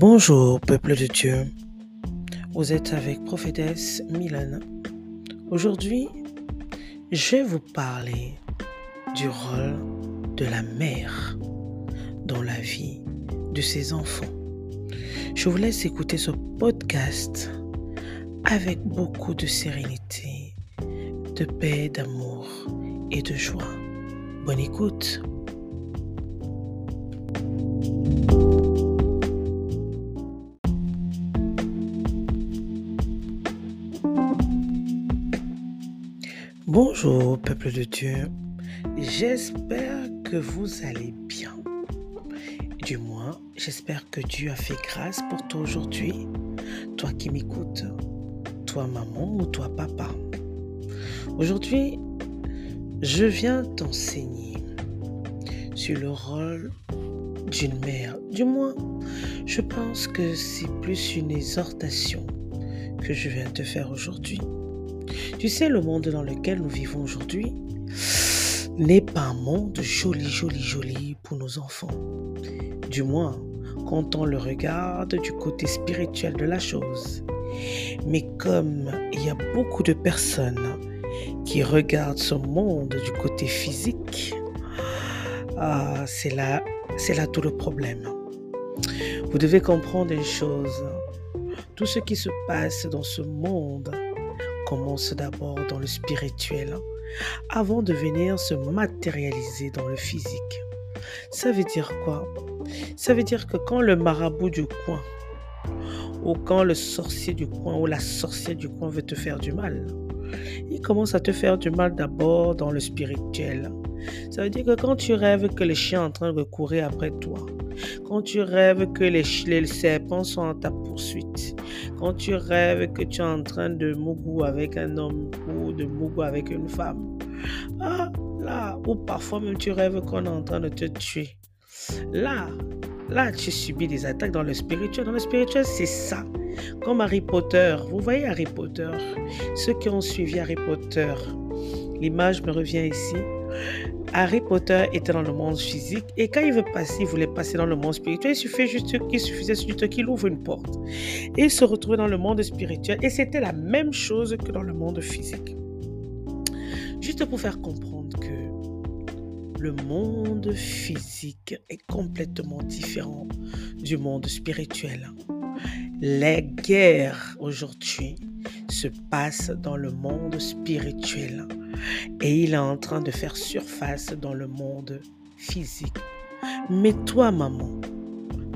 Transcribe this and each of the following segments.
Bonjour peuple de Dieu, vous êtes avec prophétesse Milan. Aujourd'hui, je vais vous parler du rôle de la mère dans la vie de ses enfants. Je vous laisse écouter ce podcast avec beaucoup de sérénité, de paix, d'amour et de joie. Bonne écoute. Peuple de Dieu, j'espère que vous allez bien. Du moins, j'espère que Dieu a fait grâce pour toi aujourd'hui, toi qui m'écoutes, toi maman ou toi papa. Aujourd'hui, je viens t'enseigner sur le rôle d'une mère. Du moins, je pense que c'est plus une exhortation que je viens te faire aujourd'hui. Tu sais, le monde dans lequel nous vivons aujourd'hui n'est pas un monde joli, joli, joli pour nos enfants. Du moins, quand on le regarde du côté spirituel de la chose. Mais comme il y a beaucoup de personnes qui regardent ce monde du côté physique, ah, c'est là, c'est là tout le problème. Vous devez comprendre une chose. Tout ce qui se passe dans ce monde commence d'abord dans le spirituel avant de venir se matérialiser dans le physique. Ça veut dire quoi? Ça veut dire que quand le marabout du coin ou quand le sorcier du coin ou la sorcière du coin veut te faire du mal, il commence à te faire du mal d'abord dans le spirituel. Ça veut dire que quand tu rêves que les chiens sont en train de courir après toi, quand tu rêves que les, les serpents sont en ta poursuite, quand tu rêves que tu es en train de mougou avec un homme ou de mougou avec une femme, ah, là, ou parfois même tu rêves qu'on est en train de te tuer. Là, là, tu subis des attaques dans le spirituel. Dans le spirituel, c'est ça. Comme Harry Potter. Vous voyez Harry Potter? Ceux qui ont suivi Harry Potter, l'image me revient ici. Harry Potter était dans le monde physique et quand il veut passer, il voulait passer dans le monde spirituel, il suffisait juste qu'il suffisait juste qu'il ouvre une porte. Et il se retrouvait dans le monde spirituel et c'était la même chose que dans le monde physique. Juste pour faire comprendre que le monde physique est complètement différent du monde spirituel. Les guerres aujourd'hui se passent dans le monde spirituel et il est en train de faire surface dans le monde physique. Mais toi, maman,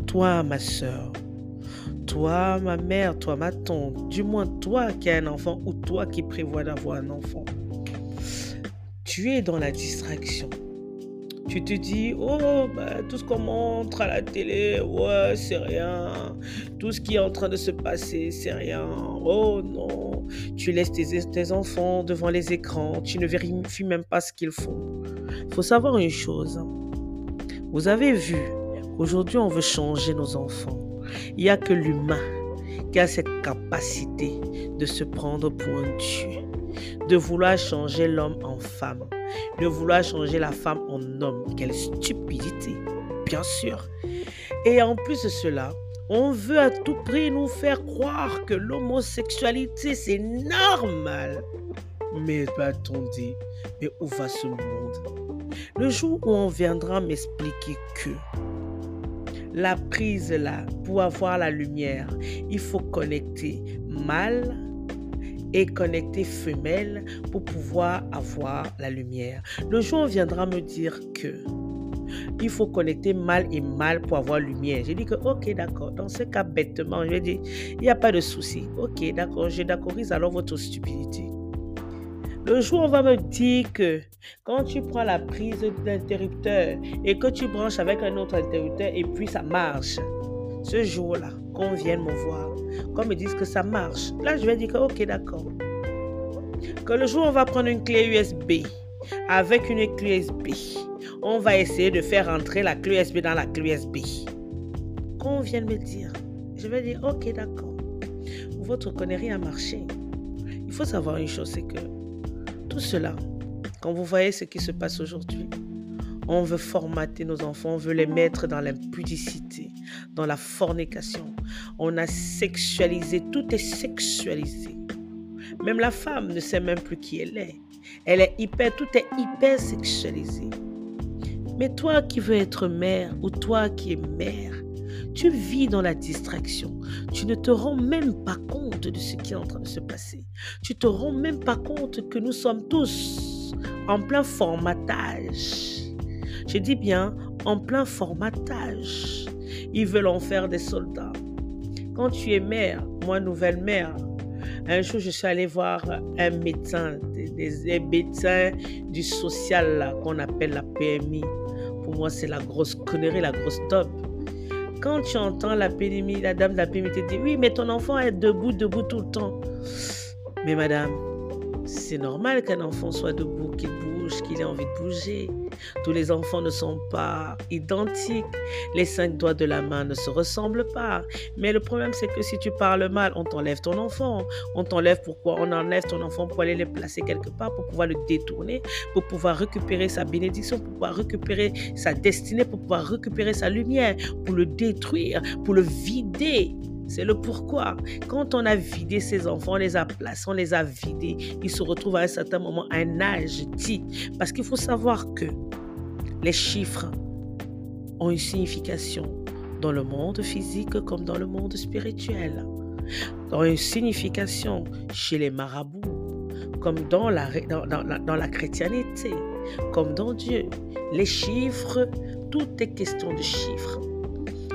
toi, ma soeur, toi, ma mère, toi, ma tante, du moins toi qui as un enfant ou toi qui prévois d'avoir un enfant, tu es dans la distraction. Tu te dis, oh, bah, tout ce qu'on montre à la télé, ouais, c'est rien. Tout ce qui est en train de se passer, c'est rien. Oh non, tu laisses tes, enfants devant les écrans, tu ne vérifies même pas ce qu'ils font. Faut savoir une chose. Vous avez vu, aujourd'hui, on veut changer nos enfants. Il n'y a que l'humain qui a cette capacité de se prendre pour un Dieu, de vouloir changer l'homme en femme de vouloir changer la femme en homme. Quelle stupidité, bien sûr. Et en plus de cela, on veut à tout prix nous faire croire que l'homosexualité, c'est normal. Mais dit, mais où va ce monde? Le jour où on viendra m'expliquer que la prise là, pour avoir la lumière, il faut connecter mâle et connecter femelle pour pouvoir avoir la lumière. Le jour viendra me dire que il faut connecter mâle et mâle pour avoir lumière. J'ai dit que, ok, d'accord. Dans ce cas, bêtement, je vais dire, il n'y a pas de souci. Ok, d'accord, je d'accorderai alors votre stupidité. Le jour on va me dire que quand tu prends la prise d'interrupteur et que tu branches avec un autre interrupteur et puis ça marche, ce jour-là, qu'on vienne me voir, qu'on me dise que ça marche, là, je vais dire que, ok, d'accord. Que le jour on va prendre une clé USB, avec une clé USB, on va essayer de faire entrer la clé USB dans la clé USB. Qu'on vienne me dire, je vais dire, ok, d'accord. Votre connerie a marché. Il faut savoir une chose, c'est que tout cela, quand vous voyez ce qui se passe aujourd'hui, on veut formater nos enfants, on veut les mettre dans l'impudicité. Dans la fornication. On a sexualisé, tout est sexualisé. Même la femme ne sait même plus qui elle est. Elle est hyper, tout est hyper sexualisé. Mais toi qui veux être mère ou toi qui es mère, tu vis dans la distraction. Tu ne te rends même pas compte de ce qui est en train de se passer. Tu te rends même pas compte que nous sommes tous en plein formatage. Je dis bien en plein formatage. Ils veulent en faire des soldats. Quand tu es mère, moi nouvelle mère, un jour je suis allée voir un médecin, des, médecins du social qu'on appelle la PMI. Pour moi, c'est la grosse connerie, la grosse top. Quand tu entends la PMI, la dame de la PMI te dit Oui, mais ton enfant est debout, debout tout le temps. Mais madame, c'est normal qu'un enfant soit debout, qu'il bouge, qu'il ait envie de bouger. Tous les enfants ne sont pas identiques. Les cinq doigts de la main ne se ressemblent pas. Mais le problème, c'est que si tu parles mal, on t'enlève ton enfant. On t'enlève pourquoi On enlève ton enfant pour aller le placer quelque part, pour pouvoir le détourner, pour pouvoir récupérer sa bénédiction, pour pouvoir récupérer sa destinée, pour pouvoir récupérer sa lumière, pour le détruire, pour le vider. C'est le pourquoi. Quand on a vidé ses enfants, on les a placés, on les a vidés, ils se retrouvent à un certain moment à un âge dit. Parce qu'il faut savoir que les chiffres ont une signification dans le monde physique comme dans le monde spirituel. Dans une signification chez les marabouts, comme dans la, dans, dans la chrétienté, comme dans Dieu. Les chiffres, tout est question de chiffres.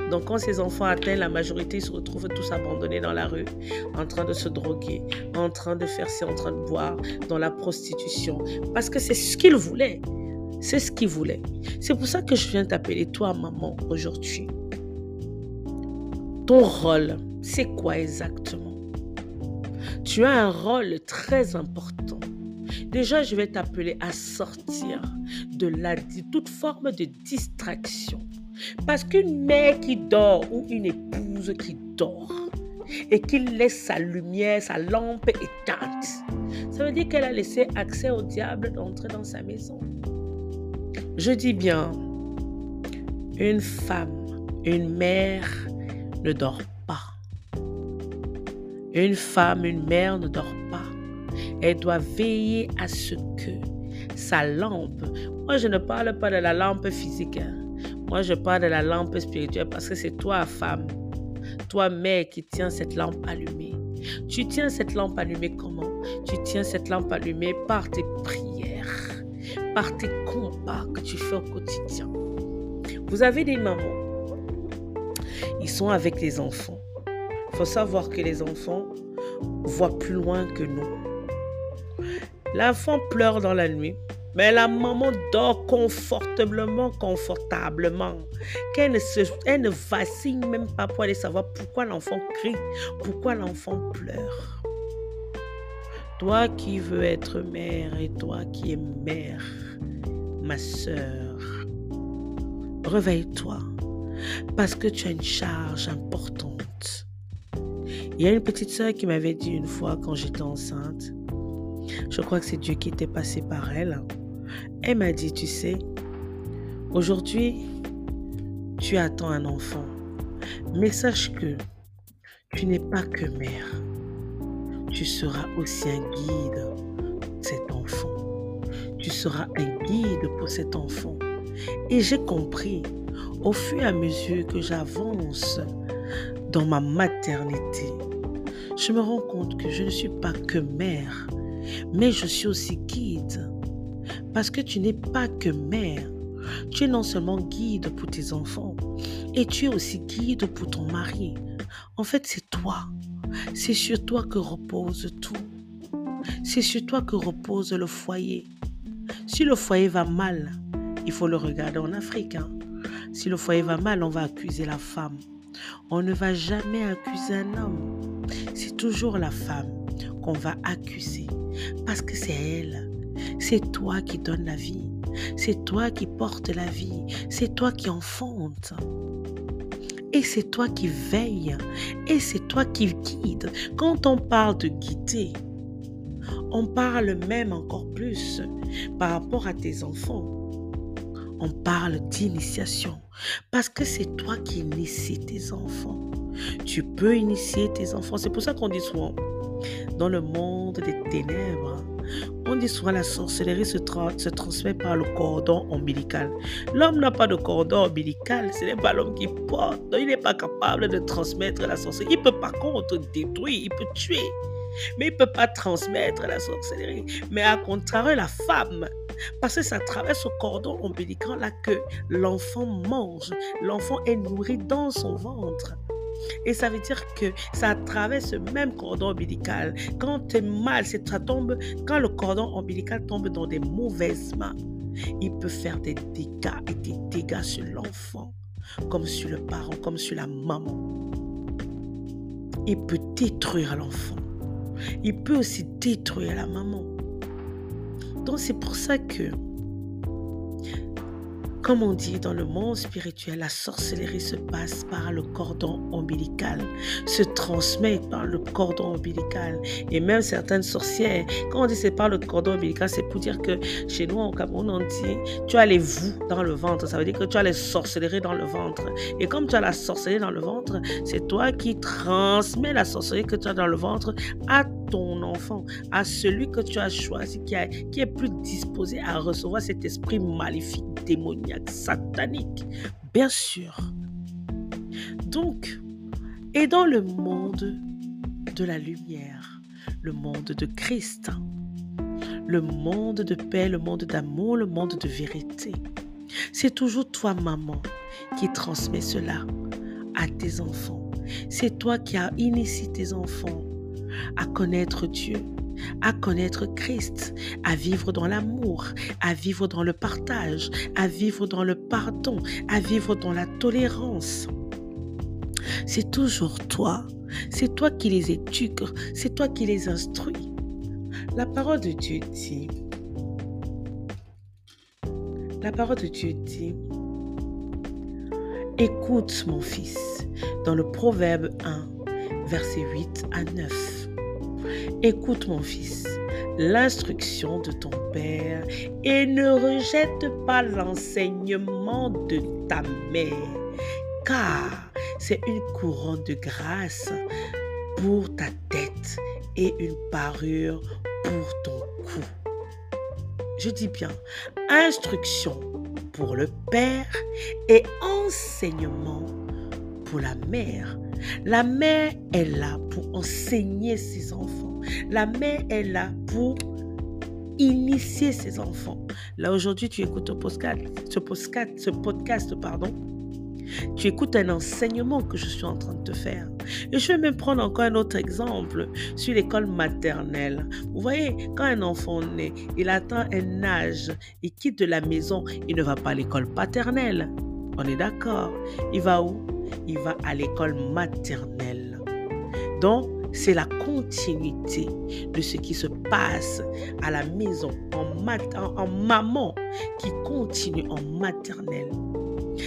Donc quand ces enfants atteignent la majorité, ils se retrouvent tous abandonnés dans la rue, en train de se droguer, en train de faire ci, en train de boire, dans la prostitution. Parce que c'est ce qu'ils voulaient. C'est ce qu'ils voulaient. C'est pour ça que je viens t'appeler toi, maman, aujourd'hui. Ton rôle, c'est quoi exactement? Tu as un rôle très important. Déjà, je vais t'appeler à sortir de, la, toute forme de distraction parce qu'une mère qui dort ou une épouse qui dort et qui laisse sa lumière, sa lampe éteinte, ça veut dire qu'elle a laissé accès au diable d'entrer dans sa maison. Je dis bien, une femme, une mère ne dort pas. Une femme, une mère ne dort pas. Elle doit veiller à ce que sa lampe, moi je ne parle pas de la lampe physique, hein. Moi, je parle de la lampe spirituelle parce que c'est toi, femme, toi, mère, qui tiens cette lampe allumée. Tu tiens cette lampe allumée comment? Tu tiens cette lampe allumée par tes prières, par tes combats que tu fais au quotidien. Vous avez des mamans, ils sont avec les enfants. Il faut savoir que les enfants voient plus loin que nous. L'enfant pleure dans la nuit. Mais la maman dort confortablement, confortablement. Qu'elle ne, elle ne vacille même pas pour aller savoir pourquoi l'enfant crie, pourquoi l'enfant pleure. Toi qui veux être mère et toi qui es mère, ma soeur, réveille-toi parce que tu as une charge importante. Il y a une petite soeur qui m'avait dit une fois quand j'étais enceinte, je crois que c'est Dieu qui était passé par elle. Elle m'a dit, tu sais, aujourd'hui, tu attends un enfant. Mais sache que tu n'es pas que mère. Tu seras aussi un guide pour cet enfant. Tu seras un guide pour cet enfant. Et j'ai compris au fur et à mesure que j'avance dans ma maternité, je me rends compte que je ne suis pas que mère, mais je suis aussi guide. Parce que tu n'es pas que mère. Tu es non seulement guide pour tes enfants, et tu es aussi guide pour ton mari. En fait, c'est toi. C'est sur toi que repose tout. C'est sur toi que repose le foyer. Si le foyer va mal, il faut le regarder en Afrique. Hein. Si le foyer va mal, on va accuser la femme. On ne va jamais accuser un homme. C'est toujours la femme qu'on va accuser parce que c'est elle. C'est toi qui donnes la vie. C'est toi qui portes la vie. C'est toi qui enfantes. Et c'est toi qui veilles. Et c'est toi qui guides. Quand on parle de guider, on parle même encore plus par rapport à tes enfants. on parle d'initiation. Parce que c'est toi qui inities tes enfants. Tu peux initier tes enfants. C'est pour ça qu'on dit souvent, dans le monde des ténèbres, on dit souvent la sorcellerie se, transmet par le cordon ombilical. L'homme n'a pas de cordon ombilical, ce n'est pas l'homme qui porte. il n'est pas capable de transmettre la sorcellerie. Il peut par contre détruire, il peut tuer. Mais il ne peut pas transmettre la sorcellerie. Mais à contrario, la femme, parce que ça traverse ce cordon ombilical là que l'enfant mange. L'enfant est nourri dans son ventre. Et ça veut dire que ça traverse ce même cordon ombilical. Quand tu es mal, ça tombe, quand le cordon ombilical tombe dans des mauvaises mains, il peut faire des dégâts et des dégâts sur l'enfant, comme sur le parent, comme sur la maman. Il peut détruire l'enfant. Il peut aussi détruire la maman. Donc c'est pour ça que comme on dit dans le monde spirituel, la sorcellerie se passe par le cordon ombilical, se transmet par le cordon ombilical. Et même certaines sorcières, quand on dit c'est par le cordon ombilical, c'est pour dire que chez nous, au Cameroun, on dit tu as les vous dans le ventre. Ça veut dire que tu as les sorcelleries dans le ventre. Et comme tu as la sorcellerie dans le ventre, c'est toi qui transmets la sorcellerie que tu as dans le ventre à ton enfant, à celui que tu as choisi, qui, qui est plus disposé à recevoir cet esprit maléfique, démoniaque satanique, bien sûr. Donc, et dans le monde de la lumière, le monde de Christ, le monde de paix, le monde d'amour, le monde de vérité, c'est toujours toi, maman, qui transmet cela à tes enfants. C'est toi qui as initié tes enfants à connaître Dieu, à connaître Christ, à vivre dans l'amour, à vivre dans le partage, à vivre dans le pardon, à vivre dans la tolérance. C'est toujours toi. C'est toi qui les éduques. C'est toi qui les instruis. La parole de Dieu dit, la parole de Dieu dit, écoute mon fils, dans le Proverbe 1, verset 8 à 9. Écoute mon fils, l'instruction de ton Père et ne rejette pas l'enseignement de ta mère, car c'est une couronne de grâce pour ta tête et une parure pour ton cou. Je dis bien, instruction pour le Père et enseignement pour la mère. La mère est là pour enseigner ses enfants. La mère est là pour initier ses enfants. Là, aujourd'hui, tu écoutes ce podcast, ce podcast, pardon. Tu écoutes un enseignement que je suis en train de te faire. Et je vais même prendre encore un autre exemple sur l'école maternelle. Vous voyez, quand un enfant naît, il atteint un âge, il quitte la maison, il ne va pas à l'école paternelle. On est d'accord. Il va où? Il va à l'école maternelle. Donc, c'est la continuité de ce qui se passe à la maison en, maman qui continue en maternelle.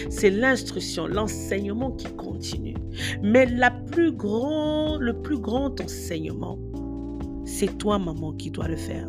C'est l'instruction, l'enseignement qui continue. Mais la plus grand, le plus grand enseignement, c'est toi, maman, qui dois le faire.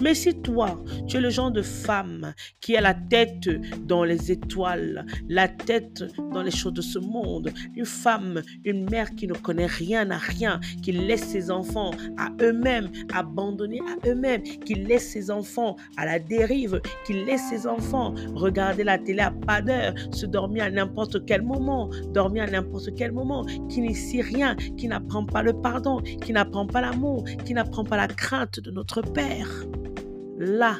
Mais si toi, tu es le genre de femme qui a la tête dans les étoiles, la tête dans les choses de ce monde, une femme, une mère qui ne connaît rien à rien, qui laisse ses enfants à eux-mêmes, abandonnés à eux-mêmes, qui laisse ses enfants à la dérive, qui laisse ses enfants regarder la télé à pas d'heure, se dormir à n'importe quel moment, dormir à n'importe quel moment, qui n'initie rien, qui n'apprend pas le pardon, qui n'apprend pas l'amour, qui n'apprend pas la crainte de notre Père là,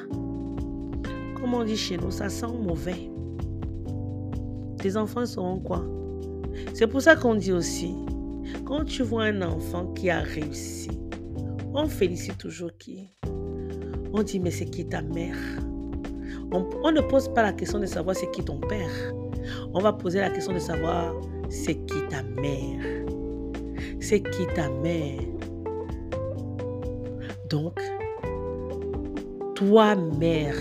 comme on dit chez nous, ça sent mauvais. Tes enfants seront quoi? C'est pour ça qu'on dit aussi, quand tu vois un enfant qui a réussi, on félicite toujours qui? On dit, mais c'est qui ta mère? On, on, ne pose pas la question de savoir c'est qui ton père. On va poser la question de savoir c'est qui ta mère? C'est qui ta mère? Donc, toi mère.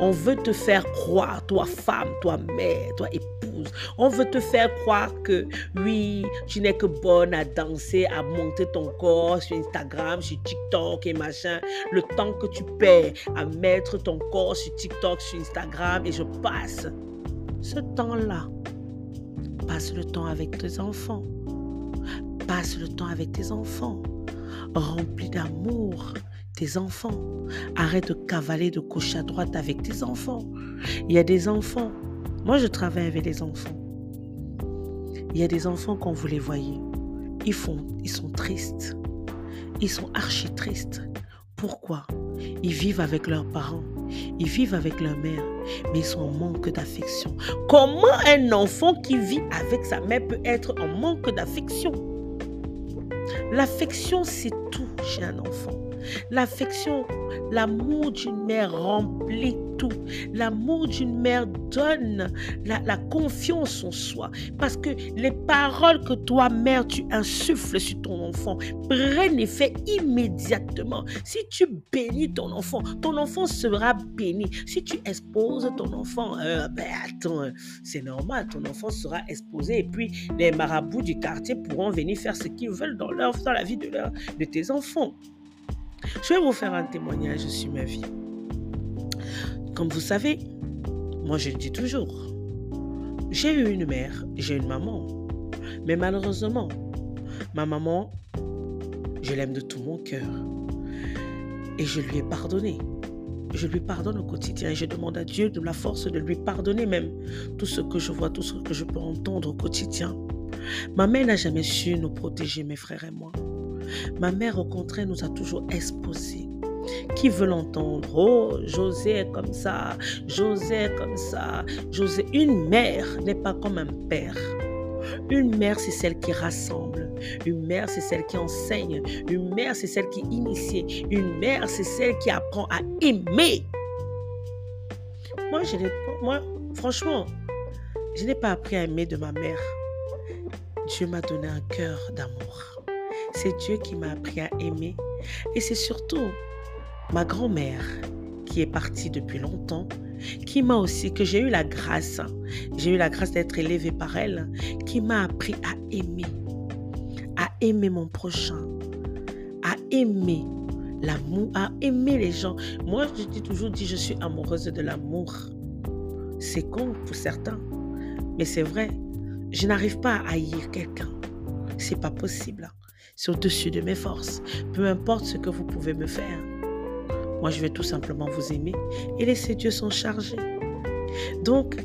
On veut te faire croire, toi femme, toi mère, toi épouse. On veut te faire croire que oui, tu n'es que bonne à danser, à monter ton corps sur Instagram, sur TikTok et machin. Le temps que tu perds à mettre ton corps sur TikTok, sur Instagram et je passe. ce temps-là, passe le temps avec tes enfants. Passe le temps avec tes enfants. Remplis d'amour tes enfants. Arrête de cavaler de gauche à droite avec tes enfants. Il y a des enfants. Moi, je travaille avec des enfants. Il y a des enfants quand vous les voyez, ils font, ils sont tristes. Ils sont archi tristes. Pourquoi? Ils vivent avec leurs parents, ils vivent avec leur mère, mais ils sont en manque d'affection. Comment un enfant qui vit avec sa mère peut être en manque d'affection? L'affection, c'est tout chez un enfant. L'affection, l'amour d'une mère remplit tout. L'amour d'une mère donne la, confiance en soi. Parce que les paroles que toi, mère, tu insuffles sur ton enfant prennent effet immédiatement. Si tu bénis ton enfant, ton enfant sera béni. Si tu exposes ton enfant, euh, ben attends, c'est normal, ton enfant sera exposé et puis les marabouts du quartier pourront venir faire ce qu'ils veulent dans, dans la vie de, de tes enfants. Je vais vous faire un témoignage sur ma vie. Comme vous savez, moi je le dis toujours, j'ai eu une mère, j'ai une maman. Mais malheureusement, ma maman, je l'aime de tout mon cœur. Et je lui ai pardonné. Je lui pardonne au quotidien et je demande à Dieu de la force de lui pardonner même tout ce que je vois, tout ce que je peux entendre au quotidien. Ma mère n'a jamais su nous protéger, mes frères et moi. Ma mère, au contraire, nous a toujours exposés. Qui veut l'entendre? Oh, José est comme ça, José est comme ça. José, une mère n'est pas comme un père. Une mère, c'est celle qui rassemble. Une mère, c'est celle qui enseigne. Une mère, c'est celle qui initie. Une mère, c'est celle qui apprend à aimer. Moi, je moi, franchement, je n'ai pas appris à aimer de ma mère. Dieu m'a donné un cœur d'amour. C'est Dieu qui m'a appris à aimer. Et c'est surtout ma grand-mère qui est partie depuis longtemps, qui m'a aussi, que j'ai eu la grâce, j'ai eu la grâce d'être élevée par elle, qui m'a appris à aimer, à aimer mon prochain, à aimer l'amour, à aimer les gens. Moi, je dis toujours dit, je suis amoureuse de l'amour. C'est con pour certains, mais c'est vrai. Je n'arrive pas à haïr quelqu'un. C'est pas possible c'est au-dessus de mes forces. Peu importe ce que vous pouvez me faire. Moi, je vais tout simplement vous aimer et laisser Dieu s'en charger. Donc,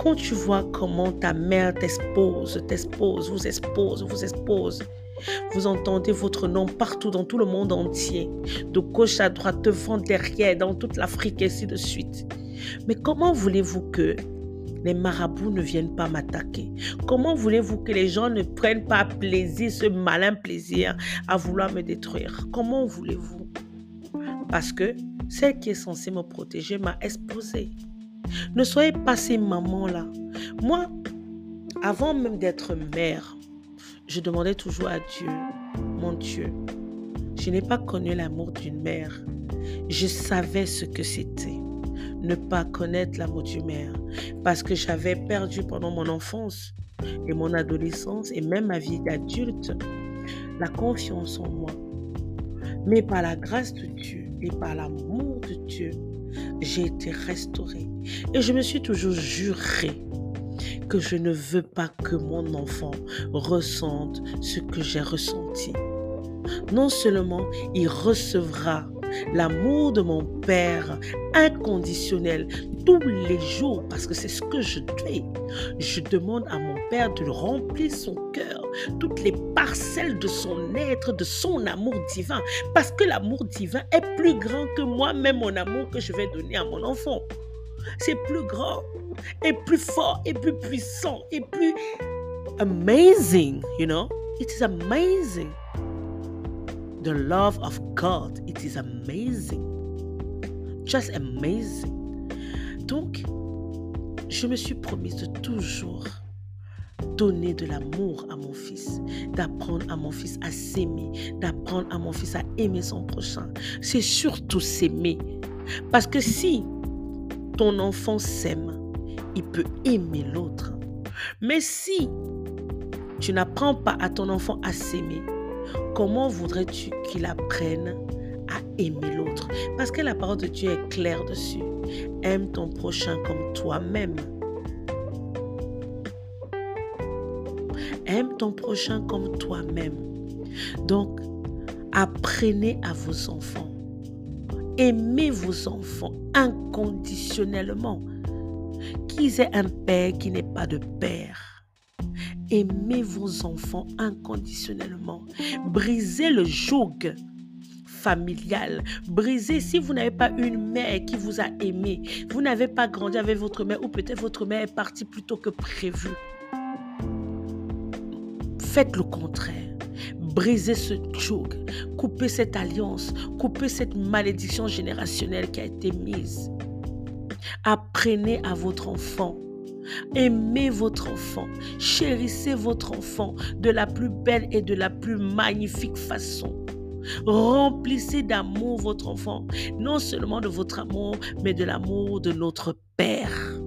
quand tu vois comment ta mère t'expose, t'expose, vous expose, vous expose, vous entendez votre nom partout dans tout le monde entier, de gauche à droite, devant, derrière, dans toute l'Afrique, et ainsi de suite. Mais comment voulez-vous que les marabouts ne viennent pas m'attaquer Comment voulez-vous que les gens ne prennent pas plaisir, ce malin plaisir à vouloir me détruire? Comment voulez-vous? Parce que celle qui est censée me protéger m'a exposé. Ne soyez pas ces mamans-là. Moi, avant même d'être mère, je demandais toujours à Dieu, mon Dieu, je n'ai pas connu l'amour d'une mère. Je savais ce que c'était ne pas connaître l'amour du mère parce que j'avais perdu pendant mon enfance et mon adolescence et même ma vie d'adulte la confiance en moi. Mais par la grâce de Dieu et par l'amour de Dieu, j'ai été restaurée. Et je me suis toujours juré que je ne veux pas que mon enfant ressente ce que j'ai ressenti. Non seulement il recevra l'amour de mon Père inconditionnel tous les jours parce que c'est ce que je fais. Je demande à mon Père de remplir son cœur, toutes les parcelles de son être, de son amour divin, parce que l'amour divin est plus grand que moi-même, mon amour que je vais donner à mon enfant. C'est plus grand, et plus fort, et plus puissant, et plus amazing, you know? It is amazing. The love of God, it is amazing. Just amazing. Donc, je me suis promise de toujours donner de l'amour à mon fils, d'apprendre à mon fils à s'aimer, d'apprendre à mon fils à aimer son prochain. C'est surtout s'aimer. Parce que si ton enfant s'aime, il peut aimer l'autre. Mais si tu n'apprends pas à ton enfant à s'aimer, comment voudrais-tu qu'il apprenne à aimer l'autre? Parce que la parole de Dieu est claire dessus. Aime ton prochain comme toi-même. Aime ton prochain comme toi-même. Donc, apprenez à vos enfants. Aimez vos enfants inconditionnellement. Qu'ils aient un père qui n'est pas de père Aimez vos enfants inconditionnellement. Brisez le joug familial. Brisez si vous n'avez pas une mère qui vous a aimé. Vous n'avez pas grandi avec votre mère ou peut-être votre mère est partie plus tôt que prévu. Faites le contraire. Brisez ce joug, coupez cette alliance, coupez cette malédiction générationnelle qui a été mise. Apprenez à votre enfant. Aimez votre enfant. Chérissez votre enfant de la plus belle et de la plus magnifique façon. Remplissez d'amour votre enfant, non seulement de votre amour, mais de l'amour de notre Père.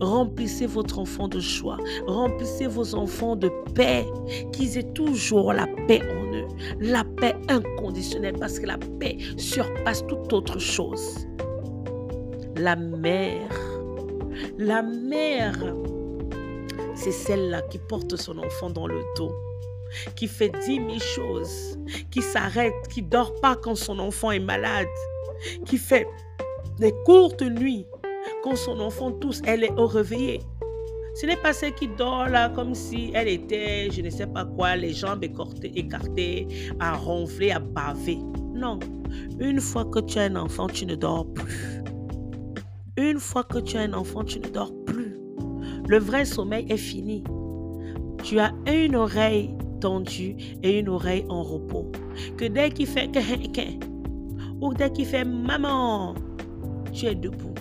Remplissez votre enfant de joie. Remplissez vos enfants de paix. Qu'ils aient toujours la paix en eux. La paix inconditionnelle parce que la paix surpasse toute autre chose. La mère. La mère. C'est celle-là qui porte son enfant dans le dos qui fait dix mille choses, qui s'arrête, qui dort pas quand son enfant est malade, qui fait des courtes nuits quand son enfant tousse, elle est au réveillé. Ce n'est pas celle qui dort là comme si elle était, je ne sais pas quoi, les jambes écartées, écartées à ronfler, à baver. Non. Une fois que tu as un enfant, tu ne dors plus. Une fois que tu as un enfant, tu ne dors plus. Le vrai sommeil est fini. Tu as une oreille tendue et une oreille en repos. Que dès qu'il fait que ou dès qu'il fait maman, tu es debout.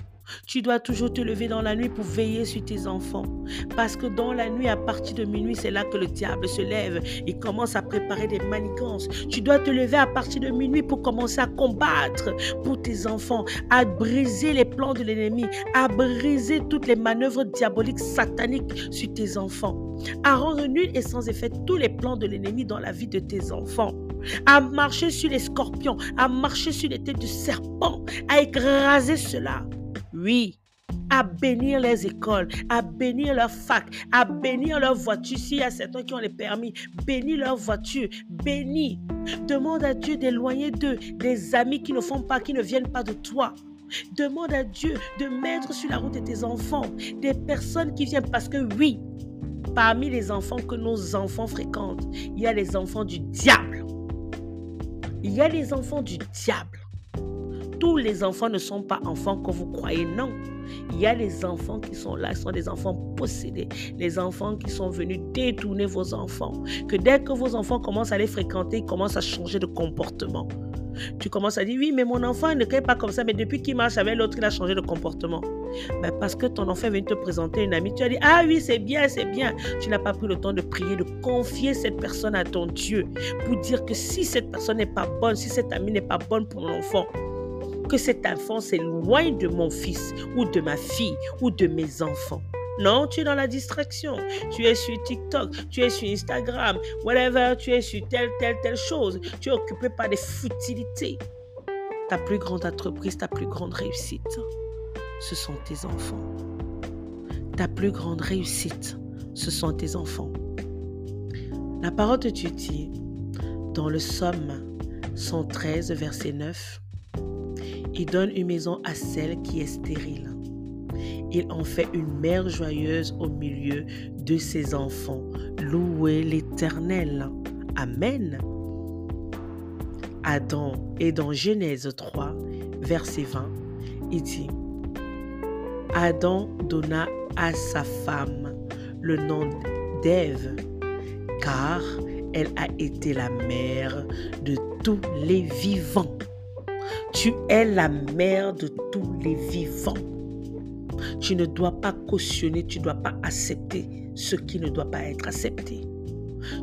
Tu dois toujours te lever dans la nuit pour veiller sur tes enfants. Parce que dans la nuit, à partir de minuit, c'est là que le diable se lève et commence à préparer des manigances. Tu dois te lever à partir de minuit pour commencer à combattre pour tes enfants, à briser les plans de l'ennemi, à briser toutes les manœuvres diaboliques sataniques sur tes enfants, à rendre nul et sans effet tous les plans de l'ennemi dans la vie de tes enfants à marcher sur les scorpions, à marcher sur les têtes du serpent, à écraser cela oui, à bénir les écoles, à bénir leurs facs, à bénir leurs voitures. S'il y a certains qui ont les permis, bénis leurs voitures, bénis. Demande à Dieu d'éloigner d'eux des amis qui ne font pas, qui ne viennent pas de toi. Demande à Dieu de mettre sur la route de tes enfants des personnes qui viennent parce que oui, parmi les enfants que nos enfants fréquentent, il y a les enfants du diable. Il y a les enfants du diable tous les enfants ne sont pas enfants que vous croyez, non. Il y a les enfants qui sont là, sont des enfants possédés, les enfants qui sont venus détourner vos enfants. Que dès que vos enfants commencent à les fréquenter, ils commencent à changer de comportement. Tu commences à dire, oui, mais mon enfant ne crée pas comme ça, mais depuis qu'il marche avec l'autre, il a changé de comportement. Ben parce que ton enfant vient te présenter une amie, tu as dit, ah oui, c'est bien, c'est bien. Tu n'as pas pris le temps de prier, de confier cette personne à ton Dieu pour dire que si cette personne n'est pas bonne, si cette amie n'est pas bonne pour mon enfant, que cet enfant s'éloigne de mon fils ou de ma fille ou de mes enfants. Non, tu es dans la distraction. Tu es sur TikTok, tu es sur Instagram, whatever, tu es sur telle, telle, telle chose. Tu es occupé par des futilités. Ta plus grande entreprise, ta plus grande réussite, ce sont tes enfants. Ta plus grande réussite, ce sont tes enfants. La parole de Dieu dit dans le Somme 113, verset 9, il donne une maison à celle qui est stérile. Il en fait une mère joyeuse au milieu de ses enfants. Louez l'Éternel. Amen. Adam et dans Genèse 3, verset 20, il dit, Adam donna à sa femme le nom d'Ève, car elle a été la mère de tous les vivants. Tu es la mère de tous les vivants. Tu ne dois pas cautionner, tu ne dois pas accepter ce qui ne doit pas être accepté.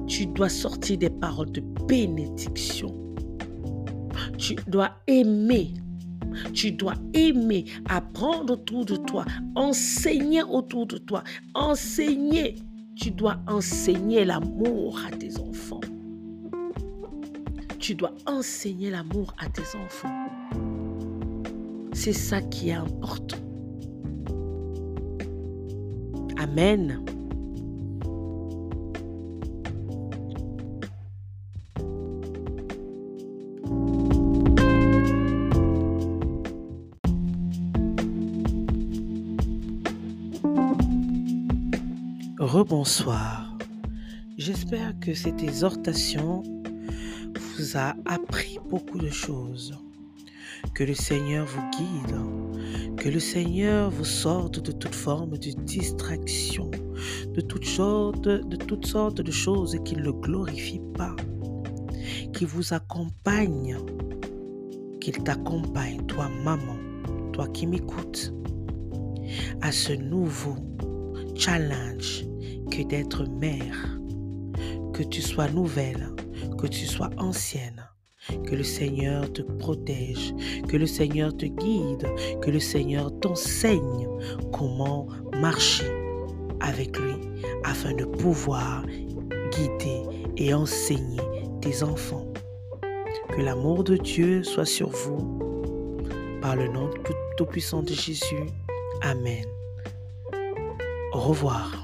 Tu dois sortir des paroles de bénédiction. Tu dois aimer. Tu dois aimer, apprendre autour de toi, enseigner autour de toi, enseigner. Tu dois enseigner l'amour à tes enfants tu dois enseigner l'amour à tes enfants. C'est ça qui est important. Amen. Rebonsoir. J'espère que cette exhortation a appris beaucoup de choses. Que le Seigneur vous guide, que le Seigneur vous sorte de toute forme de distraction, de toutes sortes de, toutes sortes de choses qui ne le glorifient pas, qui vous accompagne, qu'il t'accompagne, toi maman, toi qui m'écoutes, à ce nouveau challenge que d'être mère, que tu sois nouvelle, que tu sois ancienne. Que le Seigneur te protège, que le Seigneur te guide, que le Seigneur t'enseigne comment marcher avec lui afin de pouvoir guider et enseigner tes enfants. Que l'amour de Dieu soit sur vous. Par le nom tout-puissant de Jésus. Amen. Au revoir.